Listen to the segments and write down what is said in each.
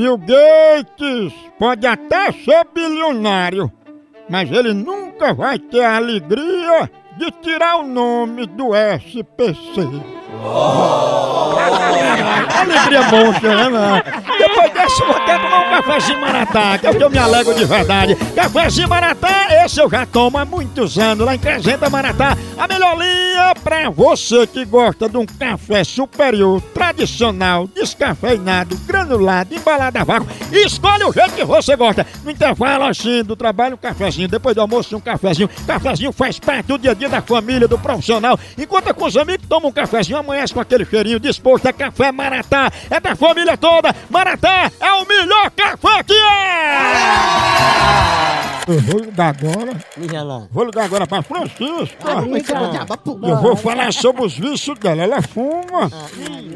Bill Gates pode até ser bilionário, mas ele nunca vai ter a alegria de tirar o nome do SPC. Alegria monstra, né, mano? Depois dessa, eu vou até tomar um cafezinho maratá, que é o que eu me alegro de verdade. Cafezinho maratá, esse eu já tomo há muitos anos, lá em Crescenta Maratá. A melhor linha pra você que gosta de um café superior, tradicional, descafeinado, granulado, embalado a vácuo. Escolhe o jeito que você gosta. No intervalo, assim, do trabalho, um cafezinho. Depois do almoço, um cafezinho. Cafezinho faz parte do dia a dia da família, do profissional. Enquanto com os amigos, toma um cafezinho, amanhece com aquele cheirinho disposto. É café Maratá, é da família toda. Maratá é o melhor café que é! Eu vou ligar agora. Liga lá. Vou ligar agora pra Francisca. Liga. Eu vou falar sobre os vícios dela. Ela fuma.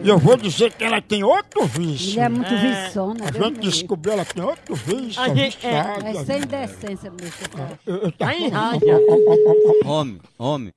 E eu vou dizer que ela tem outro vício. Ele é muito viçona. A gente descobriu ela tem outro vício. A gente- é. É sem decência, meu filho. Eu- eu- tá-. Homem, homem.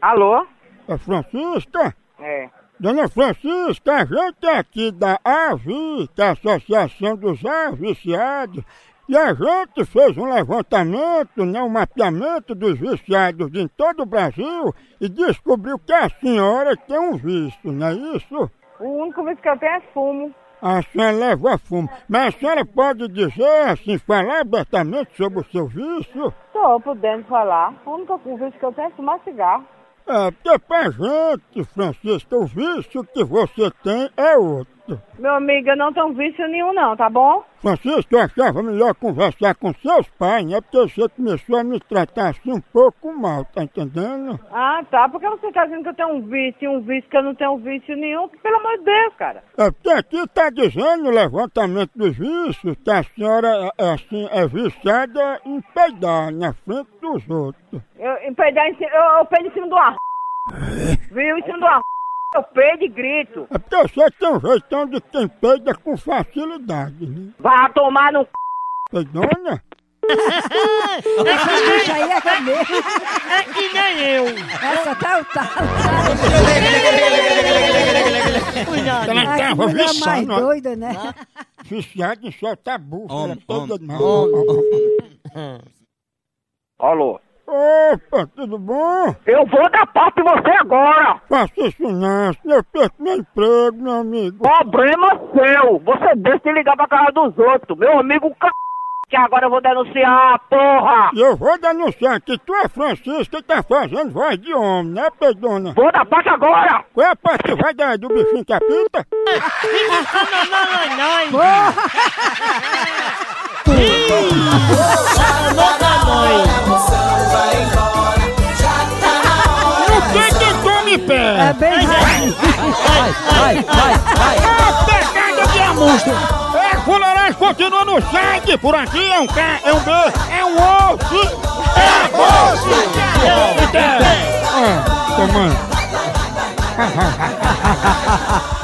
Alô? É Francisca? É. Dona Francisca, a gente é aqui da AVI, que é a Associação dos Aviciados, e a gente fez um levantamento, né, um mapeamento dos viciados em todo o Brasil e descobriu que a senhora tem um vício, não é isso? O único vício que eu tenho é fumo. A senhora leva fumo. Mas a senhora pode dizer, assim, falar abertamente sobre o seu vício? Tô podendo falar. O único vício que eu tenho é fumar cigarro. É, porque pra gente, Francisca, o vício que você tem é outro. Meu amigo, eu não tenho vício nenhum não, tá bom? Francisco, eu achava melhor conversar com seus pais, né? Porque você começou a me tratar assim um pouco mal, tá entendendo? Ah, tá. Por que você tá dizendo que eu tenho um vício, um vício que eu não tenho vício nenhum? Pelo amor de Deus, cara. É porque aqui tá dizendo no levantamento dos vícios que a senhora, é, assim, é viciada em peidar na frente dos outros. Eu, em peidar em cima, eu, eu peido em cima do ar. Viu? Em cima do ar. Eu peido e grito. É porque você tem um jeitão de quem peida com facilidade, né? Vá tomar no c... Peidona? Essa bicha aí é que é. É que nem eu. Essa tá o tal. Cuidado. Ela tava mulher mais viciando, ó. doida, né? viciada em soltar Homem, toda. Alô? Opa, tudo bom? Eu vou dar parte de você agora. Faça isso não, senão eu perco meu emprego, meu amigo. Problema seu. Você deixa de ligar pra casa dos outros. Meu amigo c... que agora eu vou denunciar, porra. E eu vou denunciar que tu é Francisca e tá fazendo voz de homem, né, Pedona? Vou dar parte agora. Qual é a parte que vai dar do bichinho que apita? Não, É bem rápido. É pegada de amostra! É, fuleiragem continua no site, por aqui é um K, é um B, é um osso! É osso! É, é, é. Tomando.